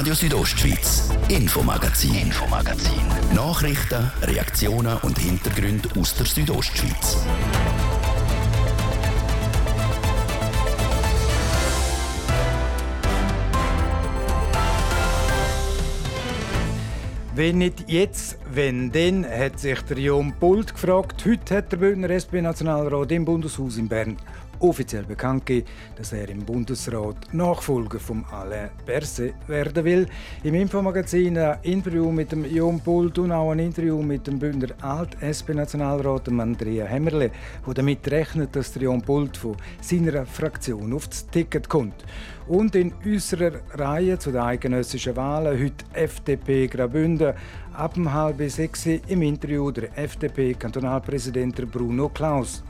Radio Südostschweiz, Infomagazin, Infomagazin. Nachrichten, Reaktionen und Hintergründe aus der Südostschweiz. Wenn nicht jetzt, wenn denn, hat sich der Jon Pult gefragt. Heute hat der Bündner SP-Nationalrat im Bundeshaus in Bern offiziell bekannt gegeben, dass er im Bundesrat Nachfolger von Alain Berset werden will. Im Infomagazin ein Interview mit dem Jon Pult und auch ein Interview mit dem Bündner Alt-SP-Nationalrat Andrea Hemmerle, der damit rechnet, dass der Jon Pult von seiner Fraktion aufs Ticket kommt. Und in unserer Reihe zu den eigenössischen Wahlen heute FDP Graubünden ab um halb sechs im Interview der FDP-Kantonalpräsident Bruno Klaus.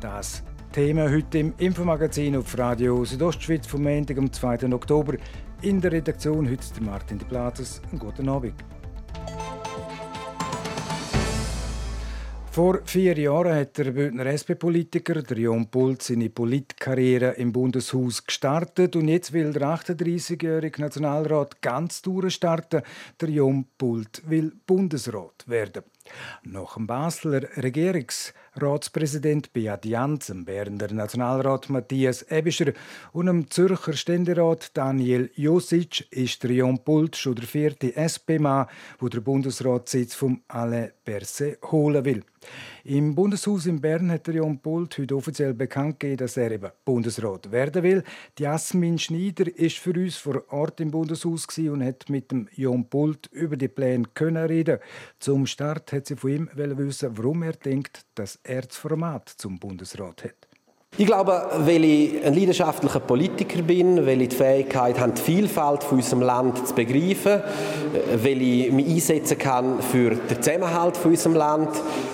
Das Thema heute im Infomagazin auf Radio Südostschweiz vom Montag, am 2. Oktober. In der Redaktion heute Martin de Platzes. Einen guten Abend. Vor vier Jahren hat der Bündner SP-Politiker Jon Pult seine Politkarriere im Bundeshaus gestartet und jetzt will der 38-jährige Nationalrat ganz durchstarten. Der Jon Pult will Bundesrat werden. Nach dem Basler Regierungsratspräsident Beat Jans, dem Berner Nationalrat Matthias Ebischer und dem Zürcher Ständerat Daniel Josic ist der Jon schon der vierte SP-Mann, der den Bundesratssitz von Alain Berset holen will. Im Bundeshaus in Bern hat der Jon Pult heute offiziell bekannt gegeben, dass er eben Bundesrat werden will. Die Jasmin Schneider ist für uns vor Ort im Bundeshaus und hat mit dem Jon Pult über die Pläne können reden. Zum Start hat sie von ihm wissen, warum er denkt, dass er das Format zum Bundesrat hat. Ich glaube, weil ich ein leidenschaftlicher Politiker bin, weil ich die Fähigkeit habe, die Vielfalt von unserem Land zu begreifen, weil ich mich einsetzen kann für den Zusammenhalt von unserem Land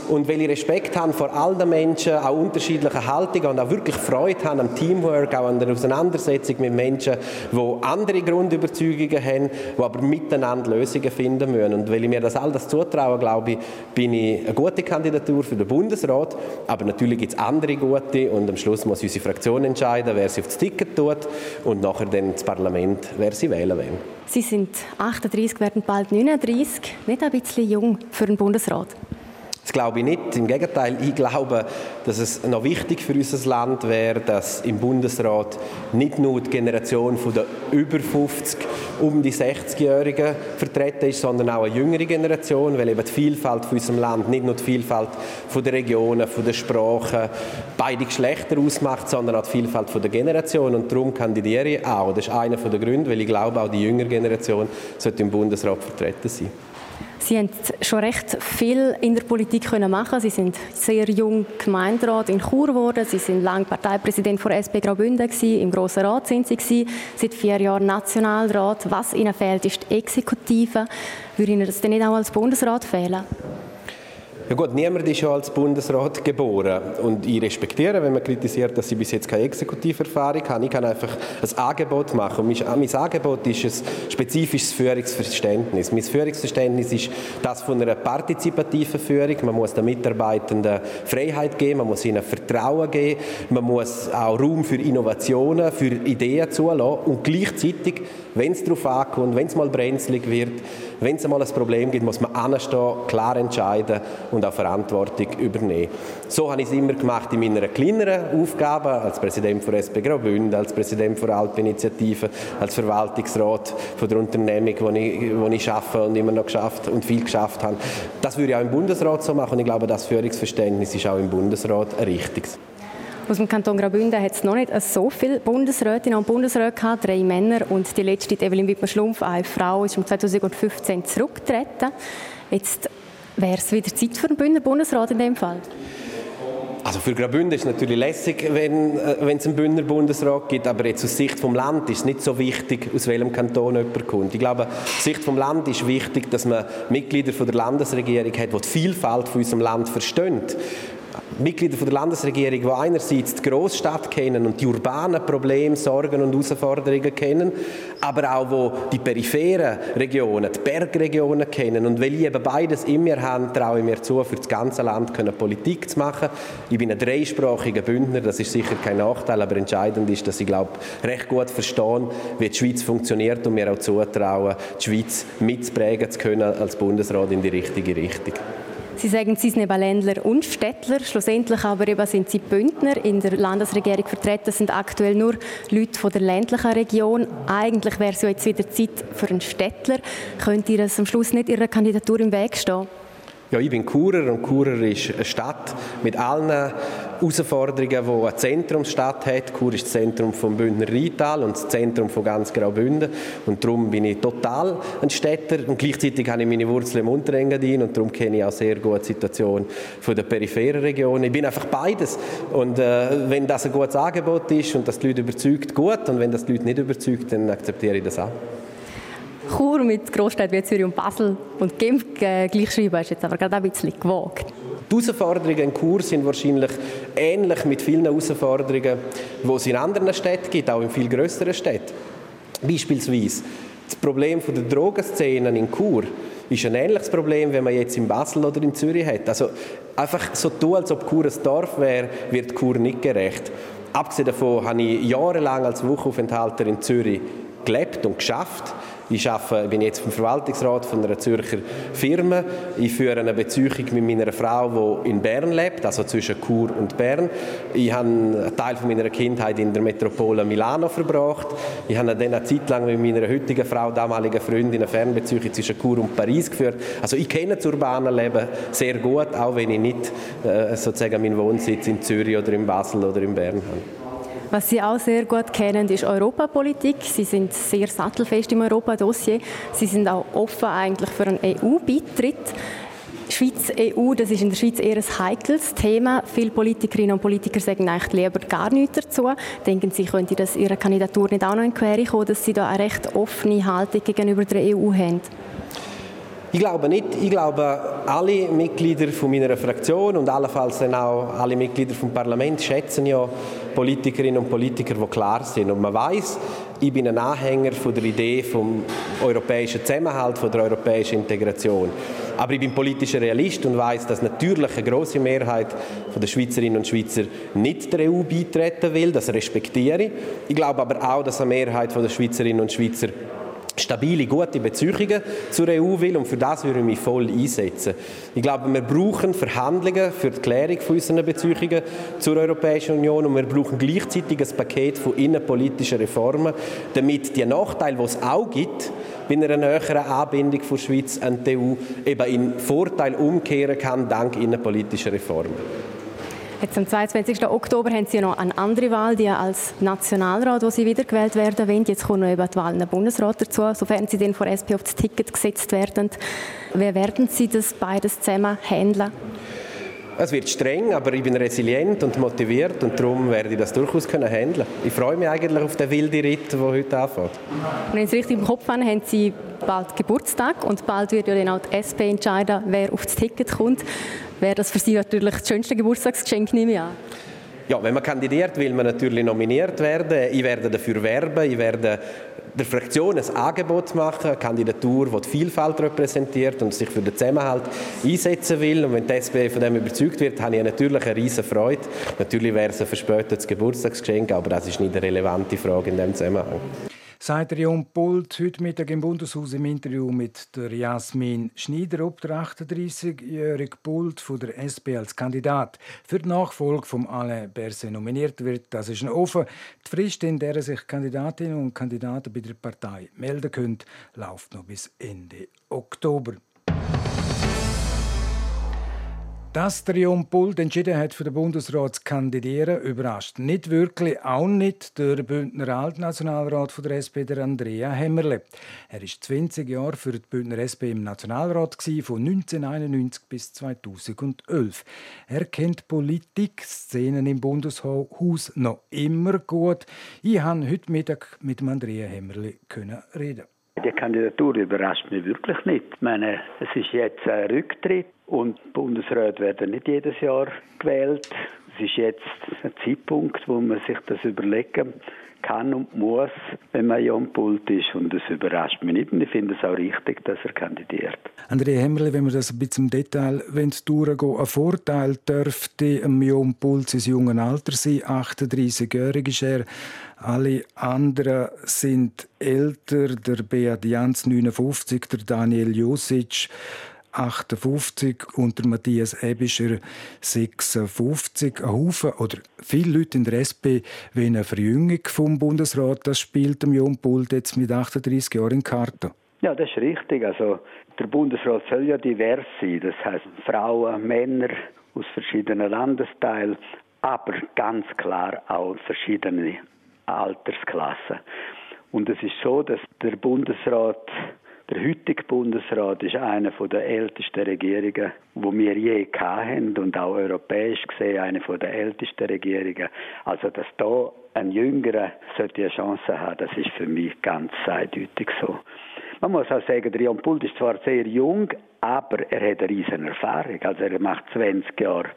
und weil ich Respekt habe vor all den Menschen, auch unterschiedlichen Haltungen und auch wirklich Freude habe am Teamwork, auch an der Auseinandersetzung mit Menschen, die andere Grundüberzeugungen haben, die aber miteinander Lösungen finden müssen. Und weil ich mir das all das zutraue, glaube ich, bin ich eine gute Kandidatur für den Bundesrat, aber natürlich gibt es andere gute und am Schluss muss unsere Fraktion entscheiden, wer sie auf das Ticket tut und nachher dann das Parlament, wer sie wählen will. Sie sind 38, werden bald 39, nicht ein bisschen jung für den Bundesrat? Das glaube ich nicht. Im Gegenteil, ich glaube, dass es noch wichtig für unser Land wäre, dass im Bundesrat nicht nur die Generation der über 50, um die 60-Jährigen vertreten ist, sondern auch eine jüngere Generation, weil eben die Vielfalt von unserem Land nicht nur die Vielfalt von der Regionen, von der Sprachen, beide Geschlechter ausmacht, sondern auch die Vielfalt von der Generation. Und darum kandidiere ich auch. Das ist einer der Gründe, weil ich glaube, auch die jüngere Generation sollte im Bundesrat vertreten sein. Sie haben schon recht viel in der Politik können machen. Sie sind sehr jung Gemeinderat in Chur geworden. Sie sind lange Parteipräsident von SP Graubünden gewesen. Im Grossen Rat sind Sie gewesen. Seit vier Jahren Nationalrat. Was Ihnen fehlt, ist die Exekutive. Würde Ihnen das denn nicht auch als Bundesrat fehlen? Ja gut, niemand ist ja als Bundesrat geboren. Und ich respektiere, wenn man kritisiert, dass ich bis jetzt keine Exekutiverfahrung habe. Ich kann einfach ein Angebot machen. Und mein, Angebot ist ein spezifisches Führungsverständnis. Mein Führungsverständnis ist das von einer partizipativen Führung. Man muss den Mitarbeitenden Freiheit geben, man muss ihnen Vertrauen geben, man muss auch Raum für Innovationen, für Ideen zulassen und gleichzeitig, wenn es darauf ankommt, wenn es mal brenzlig wird, wenn es mal ein Problem gibt, muss man anstehen, klar entscheiden und auch Verantwortung übernehmen. So habe ich es immer gemacht in meiner kleineren Aufgabe als Präsident von SP Graubünden, als Präsident von Alpeninitiative, als Verwaltungsrat von der Unternehmung, wo ich, wo arbeite und immer noch geschafft und viel geschafft habe. Das würde ich auch im Bundesrat so machen und ich glaube, das Führungsverständnis ist auch im Bundesrat ein richtiges. Aus dem Kanton Graubünden hat es noch nicht so viele Bundesrätinnen und Bundesräte gehabt, drei Männer und die letzte, Evelyn Wittmer-Schlumpf, eine Frau, ist um 2015 zurückgetreten. Jetzt wäre es wieder Zeit für den Bündner Bundesrat in dem Fall. Also für Graubünden ist es natürlich lässig, wenn, äh, wenn es einen Bündner Bundesrat gibt, aber jetzt aus Sicht vom Land ist es nicht so wichtig, aus welchem Kanton jemand kommt. Ich glaube, aus Sicht vom Land ist wichtig, dass man Mitglieder von der Landesregierung hat, die die Vielfalt von unserem Land verstehen Mitglieder der Landesregierung, die einerseits die Großstadt kennen und die urbanen Probleme, Sorgen und Herausforderungen kennen, aber auch wo die peripheren Regionen, die Bergregionen kennen. Und weil ich eben beides in mir habe, traue ich mir zu, für das ganze Land Politik zu machen. Ich bin ein dreisprachiger Bündner, das ist sicher kein Nachteil, aber entscheidend ist, dass ich glaube, recht gut verstehe, wie die Schweiz funktioniert und mir auch zutraue, die Schweiz mitzuprägen zu können als Bundesrat in die richtige Richtung. Sie sagen, Sie sind eben Ländler und Städtler. Schlussendlich aber eben sind Sie Bündner. In der Landesregierung vertreten sind aktuell nur Leute von der ländlichen Region. Eigentlich wäre es jetzt wieder Zeit für einen Städtler. Könnt ihr es am Schluss nicht Ihrer Kandidatur im Weg stehen? Ja, ich bin Churer und Churer ist eine Stadt mit allen Herausforderungen, die eine Zentrumsstadt hat. Chur ist das Zentrum vom Bündner Rheintal und das Zentrum von ganz Graubünden. Und darum bin ich total ein Städter und gleichzeitig habe ich meine Wurzeln im Unterengadin und darum kenne ich auch sehr gut die Situation der peripheren Region. Ich bin einfach beides. Und äh, wenn das ein gutes Angebot ist und das die Leute überzeugt, gut. Und wenn das die Leute nicht überzeugt, dann akzeptiere ich das auch. Chur mit Großstädten wie Zürich und Basel und Genf äh, gleichschreiben ist jetzt aber gerade ein bisschen gewagt. Die Herausforderungen in Chur sind wahrscheinlich ähnlich mit vielen Herausforderungen, die es in anderen Städten gibt, auch in viel größeren Städten. Beispielsweise das Problem der Drogenszenen in Chur ist ein ähnliches Problem, wenn man jetzt in Basel oder in Zürich hat. Also einfach so tun, als ob Chur ein Dorf wäre, wird Chur nicht gerecht. Abgesehen davon habe ich jahrelang als Wochenaufenthalter in Zürich gelebt und geschafft. Ich arbeite, bin jetzt im Verwaltungsrat von einer Zürcher Firma. Ich führe eine Beziehung mit meiner Frau, die in Bern lebt, also zwischen Chur und Bern. Ich habe einen Teil meiner Kindheit in der Metropole Milano verbracht. Ich habe dann eine Zeit lang mit meiner heutigen Frau, damaligen Freundin, eine Fernbeziehung zwischen Chur und Paris geführt. Also ich kenne das urbane Leben sehr gut, auch wenn ich nicht äh, sozusagen meinen Wohnsitz in Zürich oder in Basel oder in Bern habe. Was Sie auch sehr gut kennen, ist Europapolitik. Sie sind sehr sattelfest im Europadossier. Sie sind auch offen eigentlich für einen EU-Beitritt. Schweiz-EU, das ist in der Schweiz eher ein heikles Thema. Viele Politikerinnen und Politiker sagen eigentlich lieber gar nichts dazu. Denken Sie, könnte das Ihrer Kandidatur nicht auch noch in Quere kommen, dass Sie da eine recht offene Haltung gegenüber der EU haben? Ich glaube nicht. Ich glaube, alle Mitglieder von meiner Fraktion und allenfalls dann auch alle Mitglieder vom Parlament schätzen ja Politikerinnen und Politiker, die klar sind. Und man weiß, ich bin ein Anhänger von der Idee vom europäischen Zusammenhalt, von der europäischen Integration. Aber ich bin politischer Realist und weiß, dass natürlich eine große Mehrheit der Schweizerinnen und Schweizer nicht der EU beitreten will. Das respektiere ich. Ich glaube aber auch, dass eine Mehrheit der Schweizerinnen und Schweizer stabile, gute Beziehungen zur EU will und für das würde ich mich voll einsetzen. Ich glaube, wir brauchen Verhandlungen für die Klärung von unseren Beziehungen zur Europäischen Union und wir brauchen gleichzeitig ein Paket von innenpolitischen Reformen, damit die Nachteile, die es auch gibt, bei einer näheren Anbindung der Schweiz an die EU eben in Vorteil umkehren kann, dank innenpolitischer Reformen. Jetzt am 22. Oktober haben Sie noch eine andere Wahl, die als Nationalrat, wo Sie wiedergewählt werden wollen. Jetzt kommt noch eben die Wahl in den Bundesrat dazu, sofern Sie dann von SP auf das Ticket gesetzt werden. Wie werden Sie das beides zusammen handeln? Es wird streng, aber ich bin resilient und motiviert und darum werde ich das durchaus können handeln. Ich freue mich eigentlich auf den wilden Ritt, der heute anfängt. Und wenn Sie richtig im Kopf haben, haben Sie bald Geburtstag und bald wird ja dann auch die SP entscheiden, wer auf das Ticket kommt wäre das für Sie natürlich das schönste Geburtstagsgeschenk, nehme ich an. Ja, wenn man kandidiert, will man natürlich nominiert werden. Ich werde dafür werben, ich werde der Fraktion ein Angebot machen, eine Kandidatur, die die Vielfalt repräsentiert und sich für den Zusammenhalt einsetzen will. Und wenn die SP von dem überzeugt wird, habe ich natürlich eine riesige Freude. Natürlich wäre es ein verspätetes Geburtstagsgeschenk, aber das ist nicht eine relevante Frage in diesem Zusammenhang sagt der Jon Pult heute Mittag im Bundeshaus im Interview mit der Jasmin Schneider, ob der 38-jährige Pult von der SP als Kandidat für die Nachfolge von Alain Berset nominiert wird. Das ist noch offen. Die Frist, in der sich Kandidatinnen und Kandidaten bei der Partei melden können, läuft noch bis Ende Oktober. Dass der Jon Pult entschieden hat, für den Bundesrat zu kandidieren, überrascht nicht wirklich, auch nicht der Bündner Altnationalrat von der SP, der Andrea Hemmerle. Er war 20 Jahre für die Bündner SP im Nationalrat, von 1991 bis 2011. Er kennt Politik-Szenen im Bundeshaus noch immer gut. Ich konnte heute Mittag mit Andrea Hemmerle reden. Die Kandidatur überrascht mich wirklich nicht. Ich meine, es ist jetzt ein Rücktritt und Bundesräte werden nicht jedes Jahr gewählt. Es ist jetzt ein Zeitpunkt, wo man sich das überlegen kann und muss, wenn man Jon Pult ist. Und das überrascht mich nicht. Und ich finde es auch richtig, dass er kandidiert. André Hemmerle, wenn wir das ein bisschen im Detail durchgehen ein Vorteil dürfte Jon Pult sein jungen Alter sein. 38-jährig ist er. Alle anderen sind älter. Der Beat Jans 59, der Daniel Josic 58 und der Matthias Ebischer 56. Ein Haufen oder viele Leute in der SP wollen eine Verjüngung vom Bundesrat. Das spielt dem Jon Pult jetzt mit 38 Jahren in Karte. Ja, das ist richtig. Also der Bundesrat soll ja divers sein. Das heißt Frauen, Männer aus verschiedenen Landesteilen, aber ganz klar auch verschiedene Altersklassen. Und es ist so, dass der Bundesrat der heutige Bundesrat ist einer der ältesten Regierungen, wo wir je hatten und auch europäisch gesehen eine der ältesten Regierungen. Also dass da ein Jüngerer sollte eine Chance haben, das ist für mich ganz eindeutig so. Man muss auch sagen, der Jan Pult ist zwar sehr jung, aber er hat eine riesen Erfahrung. Also er macht 20 Jahre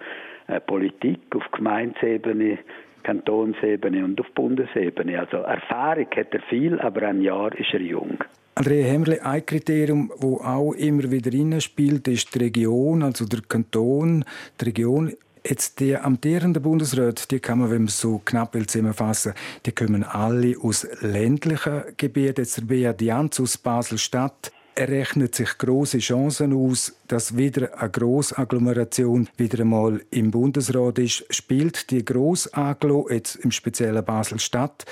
äh, Politik auf Gemeindeebene, Kantonsebene und auf Bundesebene. Also Erfahrung hat er viel, aber ein Jahr ist er jung. Andrea Hemmerle, ein Kriterium, das auch immer wieder spielt, ist die Region, also der Kanton. Die Region Jetzt die amtierenden Bundesräte, die kann man, wenn man so knapp will zusammenfassen, die kommen alle aus ländlichen Gebieten. Jetzt der Beat Janz aus Basel-Stadt. Er rechnet sich große Chancen aus, dass wieder eine Grossagglomeration wieder einmal im Bundesrat ist. Spielt die Grossagglo jetzt im speziellen Basel-Stadt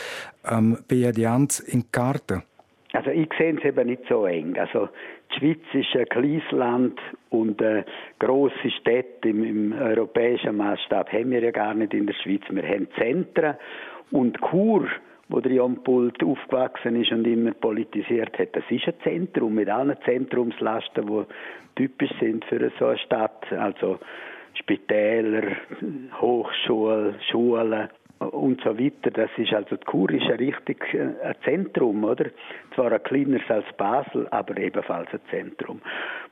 ähm, Beat Janz in Karten? Also ich sehe es eben nicht so eng. Also die Schweiz ist ein kleines Land und äh, grosse Städte im, im europäischen Maßstab haben wir ja gar nicht in der Schweiz. Wir haben Zentren und Chur, wo der Jan Pult aufgewachsen ist und immer politisiert hat, das ist ein Zentrum mit allen Zentrumslasten, die typisch sind für so eine Stadt. Also Spitäler, Hochschulen, Schulen und so weiter. Das ist also die Kur ist ein richtig äh, ein Zentrum, oder? Zwar ein kleineres als Basel, aber ebenfalls ein Zentrum.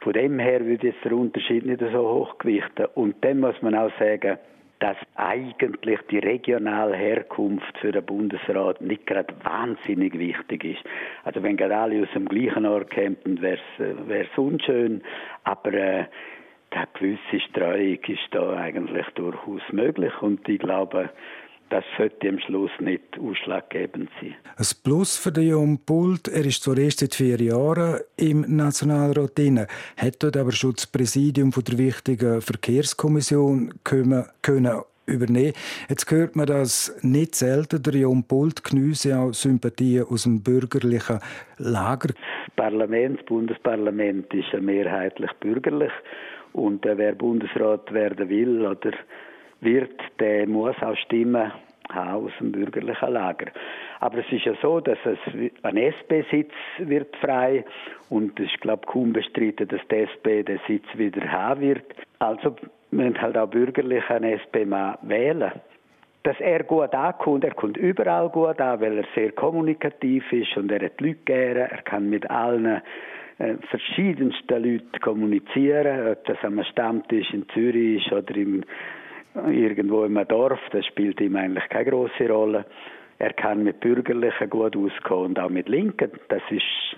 Von dem her würde jetzt der Unterschied nicht so hoch gewichten. Und dann muss man auch sagen, dass eigentlich die regionale Herkunft für den Bundesrat nicht gerade wahnsinnig wichtig ist. Also wenn gerade alle aus dem gleichen Ort kämen, wäre es äh, unschön, aber äh, eine gewisse Streuung ist da eigentlich durchaus möglich und ich glaube, das sollte am Schluss nicht ausschlaggebend sein. Ein Plus für den Jon Pult, er ist zwar erst seit vier Jahren im Nationalrat drin, hat dort aber schon das Präsidium von der wichtigen Verkehrskommission können, können übernehmen. Jetzt hört man das nicht selten. Der Jon Pult geniesse auch Sympathien aus dem bürgerlichen Lager. Das Parlament, das Bundesparlament ist ja mehrheitlich bürgerlich und äh, wer Bundesrat werden will oder wird, der muss auch Stimmen haben aus dem bürgerlichen Lager. Aber es ist ja so, dass es ein SP-Sitz wird frei und es ist, glaube ich, kaum bestritten, dass die SP den Sitz wieder haben wird. Also müssen halt auch bürgerlich einen SP-Mann wählen. Dass er gut ankommt, er kommt überall gut an, weil er sehr kommunikativ ist und er hat Leute gerne, er kann mit allen äh, verschiedensten Leuten kommunizieren, ob das am Stammtisch in Zürich ist oder im irgendwo im Dorf, das spielt ihm eigentlich keine große Rolle. Er kann mit Bürgerlichen gut auskommen und auch mit Linken. Das ist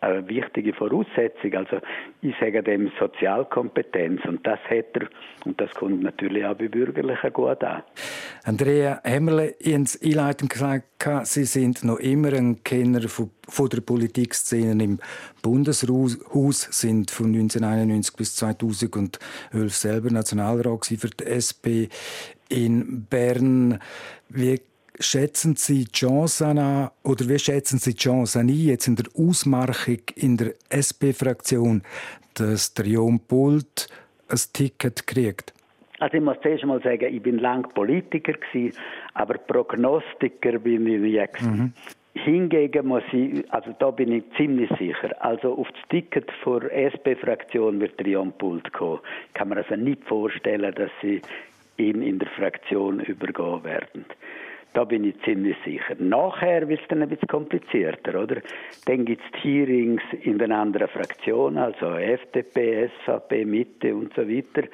eine wichtige Voraussetzung. Also ich sage dem Sozialkompetenz und das hat er und das kommt natürlich auch bei Bürgerlichen gut an. Andrea Hemmerle, ins Einleitung gesagt, Sie sind noch immer ein Kenner von, der Politikszene im Bundeshaus, sind von 1991 bis 2011 selber Nationalrat für die SP in Bern. Wie schätzen Sie die Chancen an, oder wie schätzen Sie die Chancen ein, jetzt in der Ausmarchung in der SP-Fraktion, dass der Jon Pult ein Ticket kriegt? Also ich muss zuerst mal sagen, ich bin lang Politiker gewesen, aber Prognostiker bin ich nie. Mhm. Hingegen muss ich, also da bin ich ziemlich sicher, also auf das Ticket der SP-Fraktion wird der Jon Pult kommen. Kann mir also nicht vorstellen, dass sie ihm in der Fraktion übergehen werden. Da bin ich ziemlich sicher. Nachher wird es dann ein bisschen komplizierter, oder? Dann gibt es Hearings in den anderen Fraktionen, also FDP, SVP, Mitte und so weiter.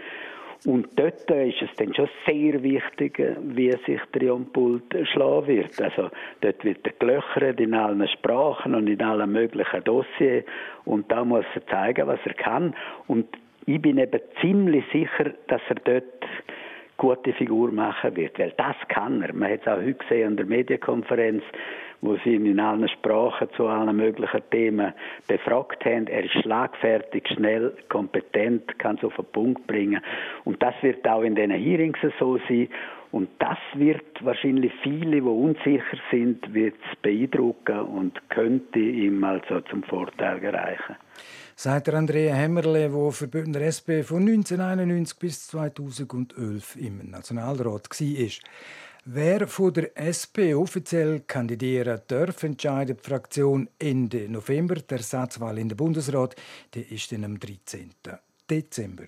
Und dort ist es dann schon sehr wichtig, wie sich der Jon Pult schlagen wird. Also dort wird er gelöchert in allen Sprachen und in allen möglichen Dossiers. Und da muss er zeigen, was er kann. Und ich bin eben ziemlich sicher, dass er dort gute Figur machen wird, weil das kann er. Man hat es auch heute gesehen an der Medienkonferenz, wo sie ihn in allen Sprachen zu allen möglichen Themen befragt haben. Er ist schlagfertig, schnell, kompetent, kann es auf den Punkt bringen. Und das wird auch in diesen Hearings so sein. Und das wird wahrscheinlich viele, die unsicher sind, wird beeindrucken und könnte ihm also zum Vorteil gereichen sagt Andrea Hemmerle, der für Bündner SP von 1991 bis 2011 im Nationalrat war. Wer von der SP offiziell kandidieren darf, entscheidet die Fraktion Ende November. Der Ersatzwahl in den Bundesrat die ist dann am 13. Dezember.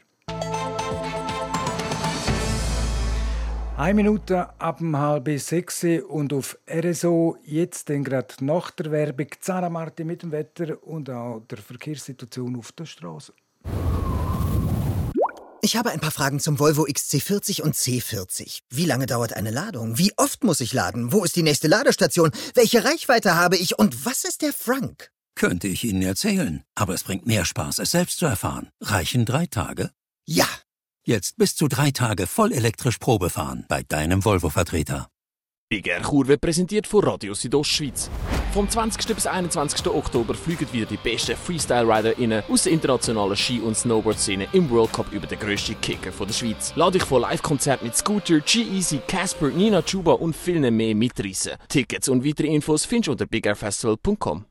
Eine Minute ab um halb sechs und auf RSO jetzt dann gerade nach der Werbung Zara Martin mit dem Wetter und auch der Verkehrssituation auf der Straße. Ich habe ein paar Fragen zum Volvo XC40 und C40. Wie lange dauert eine Ladung? Wie oft muss ich laden? Wo ist die nächste Ladestation? Welche Reichweite habe ich? Und was ist der Frank? Könnte ich Ihnen erzählen, aber es bringt mehr Spaß, es selbst zu erfahren. Reichen drei Tage? Ja, Jetzt bis zu drei Tage voll elektrisch Probe fahren bei deinem Volvo-Vertreter. Big Air Chur wird präsentiert von Radio Südostschweiz. Vom 20. bis 21. Oktober fliegen wieder die besten Freestyle-RiderInnen aus der internationalen Ski- und Snowboard-Szene im World Cup über den grössten Kicker der Schweiz. Lade dich vor Live-Konzert mit Scooter, G-Easy, Casper, Nina Chuba und vielen mehr mitreißen. Tickets und weitere Infos findest du unter bigairfestival.com.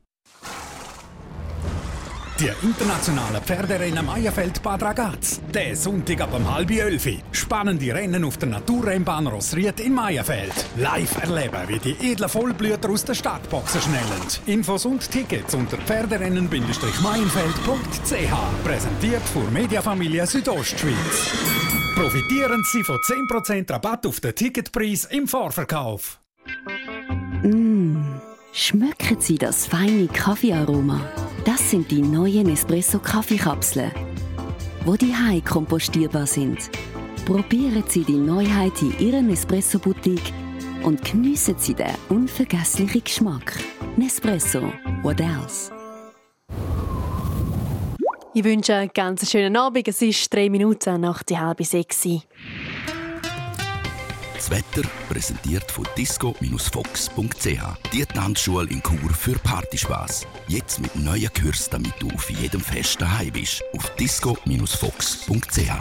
Die internationale Pferderennen Meierfeld Bad Ragaz. Der Sonntag ab um halb elf. Spannende Rennen auf der Naturrennbahn Rossried in Meierfeld. Live erleben, wie die edlen Vollblüter aus der Startboxen schnellen. Infos und Tickets unter pferderennen-meienfeld.ch. Präsentiert von Mediafamilie Südostschweiz. Profitieren Sie von 10% Rabatt auf den Ticketpreis im Vorverkauf. Mmh, schmecken Sie das feine Kaffeearoma? Das sind die neuen Espresso Kaffeekapseln, wo die Hai kompostierbar sind. Probieren Sie die Neuheit in Ihrem Espresso Boutique und geniessen Sie den unvergesslichen Geschmack. Nespresso, what else? Ich wünsche einen ganz schönen Abend. Es ist drei Minuten nach die halbe sechs. Das Wetter präsentiert von disco-fox.ch. Die Tanzschule in Chur für Partyspaß. Jetzt mit neuen Kürzen, damit du auf jedem Fest daheim bist. Auf disco-fox.ch.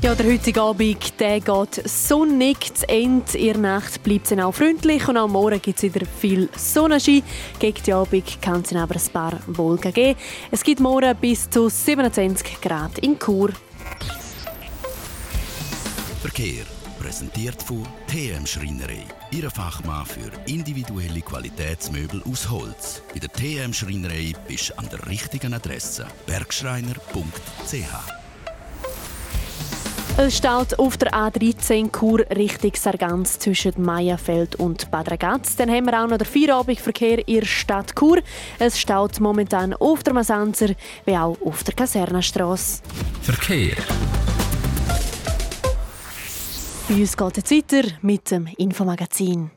Ja, der heutige Abend der geht sonnig zu Ende. In der Nacht bleibt es auch freundlich und am Morgen gibt es wieder viel Sonnenschein. Gegen die Abend kann es aber ein paar Wolken geben. Es gibt morgen bis zu 27 Grad in Chur. Verkehr. Präsentiert von TM Schreinerei. Ihre Fachmann für individuelle Qualitätsmöbel aus Holz. Bei der TM Schreinerei bist du an der richtigen Adresse. Bergschreiner.ch es steht auf der A13 Chur Richtung Sargans zwischen Meierfeld und Bad Ragaz. Dann haben wir auch noch den Feierabendverkehr in der Stadt Chur. Es steht momentan auf der Masanzer wie auch auf der Kasernenstrasse. Verkehr. Bei uns geht es weiter mit dem Infomagazin.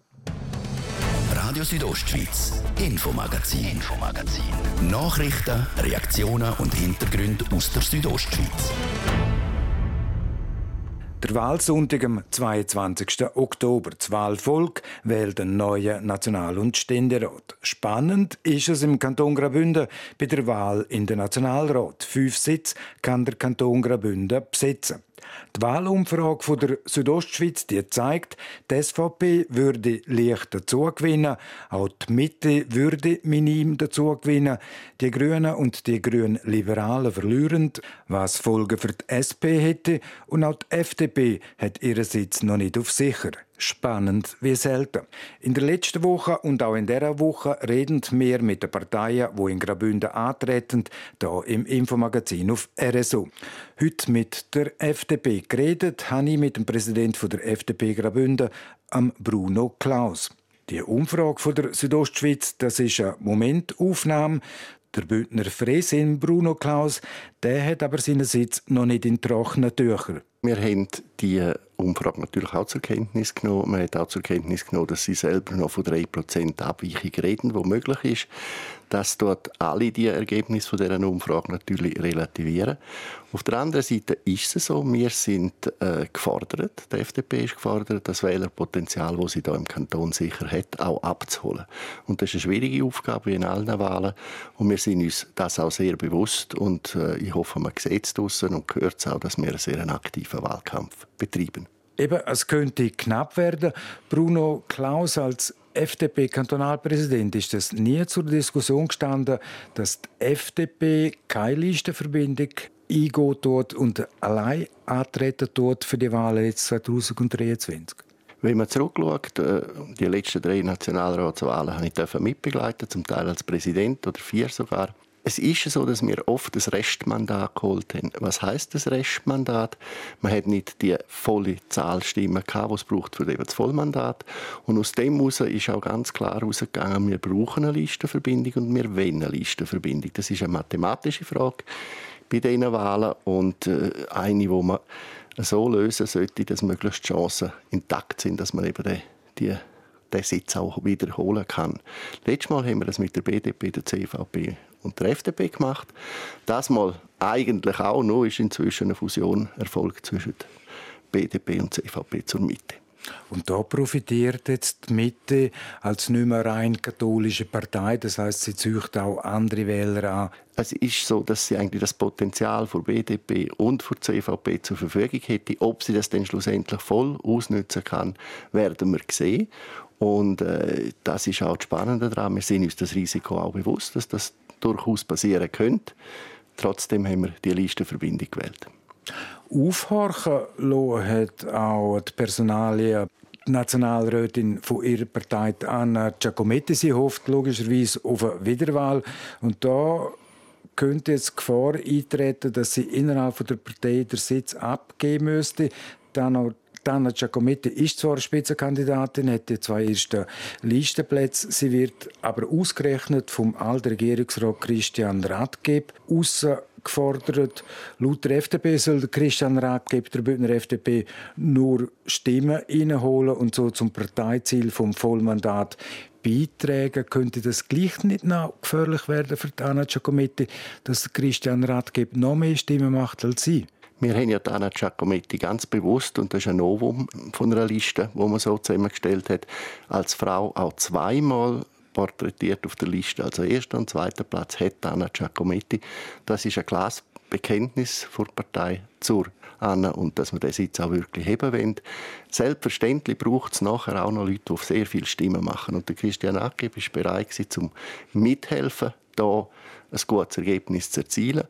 Radio Südostschweiz, Infomagazin, Infomagazin. Nachrichten, Reaktionen und Hintergründe aus der Südostschweiz. Der Wahlsonntag am 22. Oktober. Das Wahlvolk wählt einen neuen National- und Ständerat. Spannend ist es im Kanton Graubünden bei der Wahl in den Nationalrat. Fünf Sitze kann der Kanton Graubünden besetzen. Die Wahlumfrage der Südostschweiz die zeigt, die SVP würde leicht dazugewinnen, auch die Mitte würde minim dazugewinnen, die Grünen und die Grünen-Liberalen verlieren, was Folgen für die SP hätte und auch die FDP hat ihren Sitz noch nicht auf sicher. Spannend wie selten. In der letzten Woche und auch in dieser Woche reden wir mit den Parteien, die in Graubünden antreten, hier im Infomagazin auf RSO. Heute mit der FDP geredet habe ich mit dem Präsidenten der FDP Graubünden, Bruno Klaus. Die Umfrage der Südostschweiz, das ist eine Momentaufnahme. Der Bündner Fresin Bruno Klaus, der hat aber seinen Sitz noch nicht in trockenen Tüchern. Wir haben die Umfrage natürlich auch zur Kenntnis genommen. Man hat auch zur Kenntnis genommen, dass sie selber noch von 3% Abweichung reden, wo möglich ist dass dort alle die Ergebnisse von dieser Umfrage natürlich relativieren. Auf der anderen Seite ist es so, wir sind äh, gefordert, die FDP ist gefordert, das Wählerpotenzial, das sie da im Kanton sicher hat, auch abzuholen. Und das ist eine schwierige Aufgabe wie in allen Wahlen und wir sind uns das auch sehr bewusst und äh, ich hoffe, man sieht es draussen und hört es auch, dass wir einen sehr aktiven Wahlkampf betreiben. Eben, es könnte knapp werden. Bruno Klaus als FDP-Kantonalpräsident ist es nie zur Diskussion gestanden, dass die FDP keine Listenverbindung eingehen und allein antreten tut für die Wahlen jetzt 2023. Wenn man zurückschaut, äh, die letzten drei Nationalratswahlen habe ich mitbegleitet, zum Teil als Präsident oder vier sogar. Es ist so, dass wir oft das Restmandat geholt haben. Was heißt das Restmandat? Man hat nicht die volle Zahl Stimmen gehabt, die es braucht für das Vollmandat. Und aus dem heraus ist auch ganz klar herausgegangen, wir brauchen eine Listenverbindung und wir wollen eine Listenverbindung. Das ist eine mathematische Frage bei diesen Wahlen und äh, eine, wo man so lösen sollte, dass möglichst die Chancen intakt sind, dass man eben die, die den Sitz auch wiederholen kann. Letztes Mal haben wir das mit der BDP, der CVP und der FDP gemacht. Das Mal eigentlich auch, nur ist inzwischen eine Fusion erfolgt zwischen BDP und CVP zur Mitte. Und da profitiert jetzt die Mitte als nicht mehr rein katholische Partei. Das heißt, sie zücht auch andere Wähler an. Es ist so, dass sie eigentlich das Potenzial für BDP und für CVP zur Verfügung hätte. Ob sie das dann schlussendlich voll ausnutzen kann, werden wir sehen. Und äh, das ist auch das Spannende daran. Wir sind uns das Risiko auch bewusst, dass das durchaus passieren könnte. Trotzdem haben wir die Listenverbindung gewählt. Aufhorchen lassen hat auch die Personalie die Nationalrätin von ihrer Partei, Anna Giacometti, sie hofft logischerweise auf eine Wiederwahl. Und da könnte jetzt Gefahr eintreten, dass sie innerhalb der Partei den Sitz abgeben müsste. Dann auch Dana Giacometti ist zwar Spitzenkandidatin, hat die zwei ersten Listenplätze. Sie wird aber ausgerechnet vom alten Regierungsrat Christian Radgeb gefordert. Laut der FDP soll Christian Radgeb der Bündner FDP nur Stimmen einholen und so zum Parteiziel vom Vollmandat beitragen. Könnte das gleich nicht noch gefährlich werden für Anna Giacometti, dass Christian Radgeb noch mehr Stimmen macht als sie? Wir haben ja Anna Giacometti ganz bewusst, und das ist ein Novum von einer Liste, wo man so zusammengestellt hat, als Frau auch zweimal porträtiert auf der Liste. Also erster und zweiter Platz hat Anna Giacometti. Das ist ein klares Bekenntnis der Partei zur Anna und dass wir das jetzt auch wirklich heben wollen. Selbstverständlich braucht es nachher auch noch Leute, die sehr viele Stimmen machen. Und der Christian Ackeb ist bereit, zum mithelfen, da ein gutes Ergebnis zu erzielen.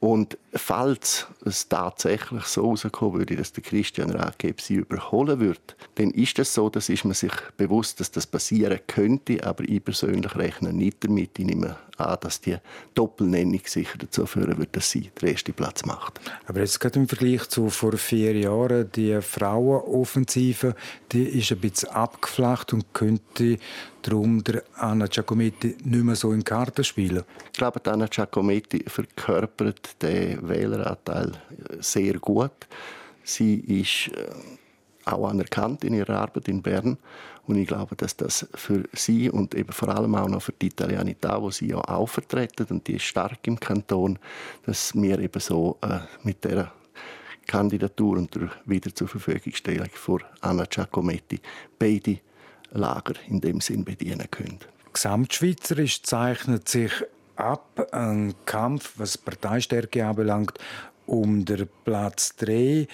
Und falls es tatsächlich so rauskommen würde, dass der Christian Rathgeb sie überholen würde, dann ist es so, dass ist man sich bewusst, dass das passieren könnte, aber ich persönlich rechne nicht damit. Ich nehme an, dass die Doppelnennung sicher dazu führen wird, dass sie den ersten Platz macht. Aber jetzt gerade im Vergleich zu vor vier Jahren, die Frauenoffensive, die ist ein bisschen abgeflacht und könnte darum der Anna Giacometti nicht mehr so in Karten spielen. Ich glaube, Anna Giacometti verkörpert den Wähleranteil sehr gut. Sie ist äh, auch anerkannt in ihrer Arbeit in Bern. Und ich glaube, dass das für sie und eben vor allem auch noch für die Italianità, wo sie ja auch vertreten, und die ist stark im Kanton, dass wir eben so äh, mit der Kandidatur und der wieder zur Verfügungstellung von Anna Giacometti beide Lager in dem Sinn bedienen können. Gesamtschweizerisch zeichnet sich ab ein Kampf, was Parteistärke anbelangt, um den Platz 3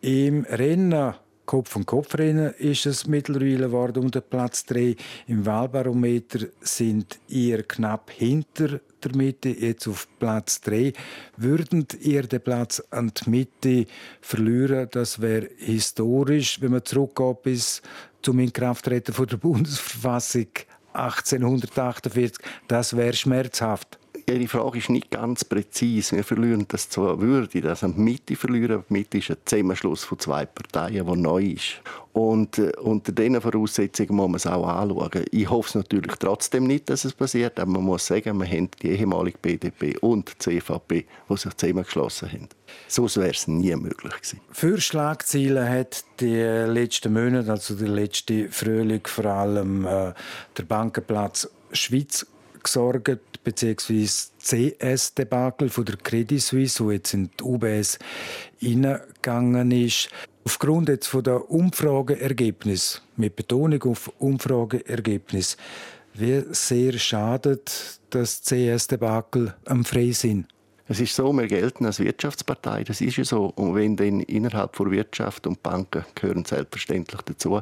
im Rennen Kopf und Kopf rennen ist es mittlerweile geworden um den Platz 3. Im Wahlbarometer sind ihr knapp hinter der Mitte, jetzt auf Platz 3. Würden ihr den Platz an die Mitte verlieren, das wäre historisch, wenn man zurückgeht bis zum Inkrafttreten der Bundesverfassung 1848. Das wäre schmerzhaft. Ihre Frage ist nicht ganz präzise. Wir verlieren das zwar würde, wir die Mitte verlieren. Die Mitte ist ein Zusammenschluss von zwei Parteien, der neu ist. Und äh, unter diesen Voraussetzungen muss man es auch anschauen. Ich hoffe es natürlich trotzdem nicht, dass es passiert, aber man muss sagen, wir haben die ehemalige BDP und die CVP, die sich zusammengeschlossen haben. Sonst wäre es nie möglich gewesen. Für Schlagzeilen hat die letzten Monate, also der letzte Frühling, vor allem äh, der Bankenplatz Schweiz gesorgt, beziehungsweise CS-Debakel von der Credit Suisse, wo jetzt in die UBS hineingegangen ist. Aufgrund jetzt von der Umfrageergebnis, mit Betonung auf Umfrageergebnis, wie sehr schadet das CS-Debakel am Freisinn? Es ist so, wir gelten als Wirtschaftspartei, das ist ja so. Und wenn dann innerhalb der Wirtschaft und Banken gehören selbstverständlich dazu,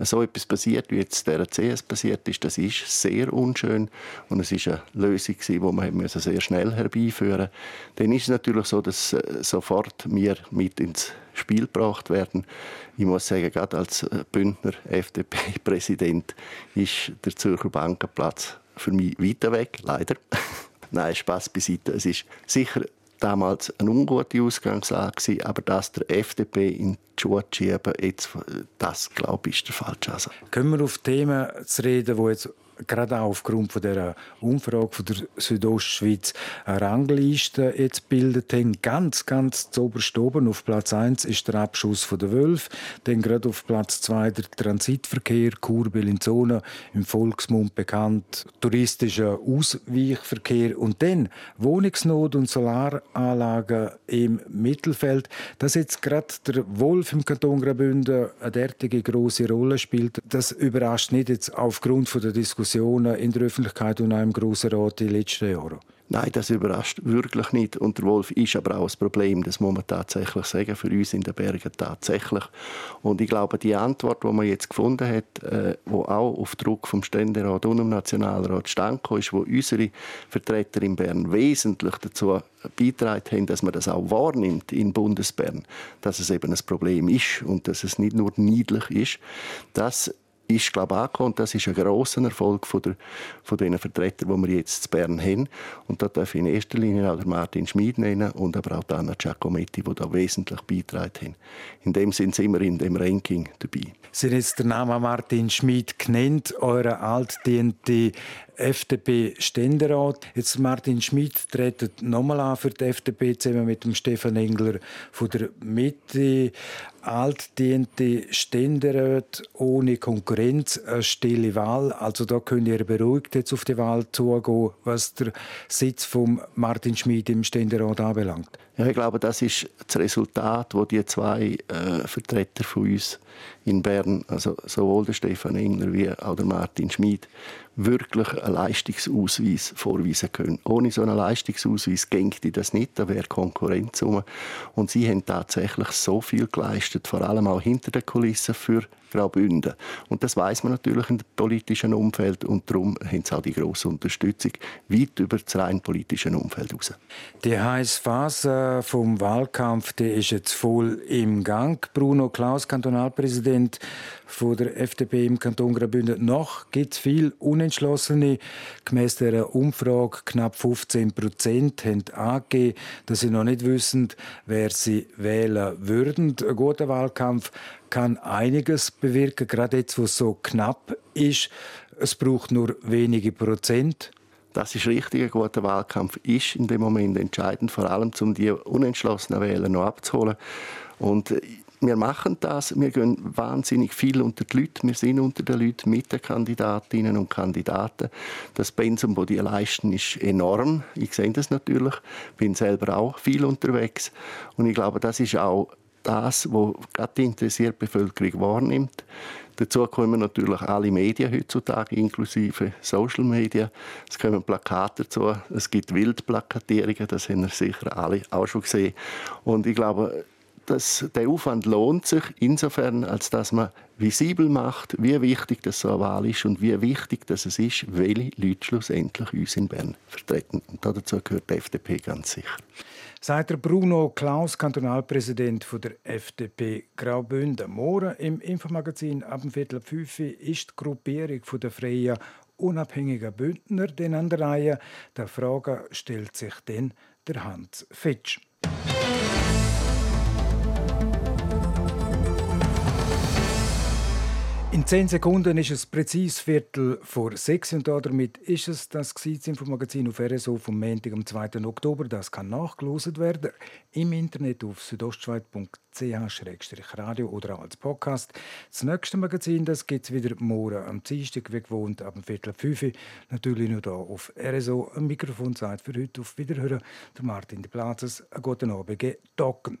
so etwas passiert, wie jetzt der CS passiert ist, das ist sehr unschön und es ist eine Lösung die man sehr schnell herbeiführen musste. Dann ist es natürlich so, dass äh, sofort wir mit ins Spiel gebracht werden. Ich muss sagen, gerade als äh, Bündner FDP-Präsident ist der Zürcher Bankenplatz für mich weiter weg, leider. Nein, Spaß beiseite. Es ist sicher damals eine ungute Ausgangslage, aber das der FDP in die Schuhe zu jetzt, das glaube ich, ist der falsche Ansatz. Können wir auf Themen zu reden, die jetzt gerade auch aufgrund von der Umfrage von der Südostschweiz eine Rangliste jetzt bildet haben. Ganz, ganz zu oben auf Platz 1 ist der Abschuss von der Wölfe, dann gerade auf Platz 2 der Transitverkehr, Chur Bellinzona, im Volksmund bekannt, touristischer Ausweichverkehr und dann Wohnungsnot und Solaranlagen im Mittelfeld. Dass jetzt gerade der Wolf im Kanton Graubünden eine derartige große Rolle spielt, das überrascht nicht jetzt aufgrund von der Diskussion Diskussionen in der Öffentlichkeit und auch im Grossen Rat in den letzten Jahren? Nein, das überrascht wirklich nicht. Und der Wolf ist aber auch ein Problem, das muss man tatsächlich sagen, für uns in den Bergen tatsächlich. Und ich glaube, die Antwort, die man jetzt gefunden hat, äh, wo auch auf Druck vom Ständerat und dem Nationalrat stand, ist, wo unsere Vertreter in Bern wesentlich dazu beitragen haben, dass man das auch wahrnimmt in Bundesbern, dass es eben ein Problem ist und dass es nicht nur niedlich ist, das ist, glaube ich, angekommen. Das ist ein grosser Erfolg von, der, von den Vertretern, die wir jetzt in Bern haben. Und da darf ich in erster Linie auch Martin Schmid nennen und aber auch Anna Giacometti, die da wesentlich beigetragen haben. In dem sind sie immer in dem Ranking dabei. Sie haben jetzt den Namen Martin Schmid genannt, eure altdiente FDP-Ständerat. Jetzt Martin Schmidt tritt nochmal an für die FDP zusammen mit dem Stefan Engler von der Mitte. Altdiente Ständerat ohne Konkurrenz, eine stille Wahl. Also da könnt ihr beruhigt jetzt auf die Wahl zugehen, was der Sitz von Martin Schmidt im Ständerat anbelangt. Ja, ich glaube, das ist das Resultat, wo die zwei äh, Vertreter von uns in Bern, also sowohl der Stefan Engler wie auch der Martin Schmid, wirklich einen Leistungsausweis vorweisen können. Ohne so einen Leistungsausweis gängte das nicht, da wäre Konkurrenz um. Und sie haben tatsächlich so viel geleistet, vor allem auch hinter den Kulissen für Graubünden. Und das weiß man natürlich im politischen Umfeld und darum haben sie auch die grosse Unterstützung weit über das rein politische Umfeld hinaus. Die heiße Phase vom Wahlkampf die ist jetzt voll im Gang. Bruno Klaus, Kantonalpräsident von der FDP im Kanton Graubünden. Noch gibt es viel Unentschlossene. Gemäss der Umfrage knapp 15 Prozent haben angegeben, dass sie noch nicht wissen, wer sie wählen würden. Ein guter Wahlkampf kann einiges bewirken, gerade jetzt, wo es so knapp ist. Es braucht nur wenige Prozent. Das ist richtig. Ein guter Wahlkampf ist in dem Moment entscheidend, vor allem um die unentschlossenen Wähler noch abzuholen. Und wir machen das. Wir gehen wahnsinnig viel unter die Leute. Wir sind unter den Leuten mit den Kandidatinnen und Kandidaten. Das Pensum, das die leisten, ist enorm. Ich sehe das natürlich. Ich bin selber auch viel unterwegs. Und ich glaube, das ist auch das, was gerade die interessierte Bevölkerung wahrnimmt. Dazu kommen natürlich alle Medien heutzutage, inklusive Social Media. Es kommen Plakate dazu, es gibt Wildplakatierungen, das haben wir sicher alle auch schon gesehen. Und ich glaube, das, der Aufwand lohnt sich insofern, als dass man visibel macht, wie wichtig das so eine Wahl ist und wie wichtig dass es ist, welche Leute schlussendlich uns in Bern vertreten. Und dazu gehört die FDP ganz sicher. Sagt der Bruno Klaus, Kantonalpräsident der FDP Graubünden. Morgen im Infomagazin ab dem Viertel fünf ist die Gruppierung der Freien unabhängigen Bündner den an der Reihe. Der Frage stellt sich dann der Hans Fitsch. In zehn Sekunden ist es präzis Viertel vor sechs und damit ist es das Magazin auf RSO vom Montag, am 2. Oktober. Das kann nachgelost werden im Internet auf südostschweiz.ch-radio oder auch als Podcast. Das nächste Magazin gibt es wieder morgen am Dienstag, wie gewohnt, ab Viertel fünf. Natürlich nur hier auf RSO. Ein Mikrofon sagt für heute auf Wiederhören. Der Martin de Platzes. Einen guten Abend. Docken.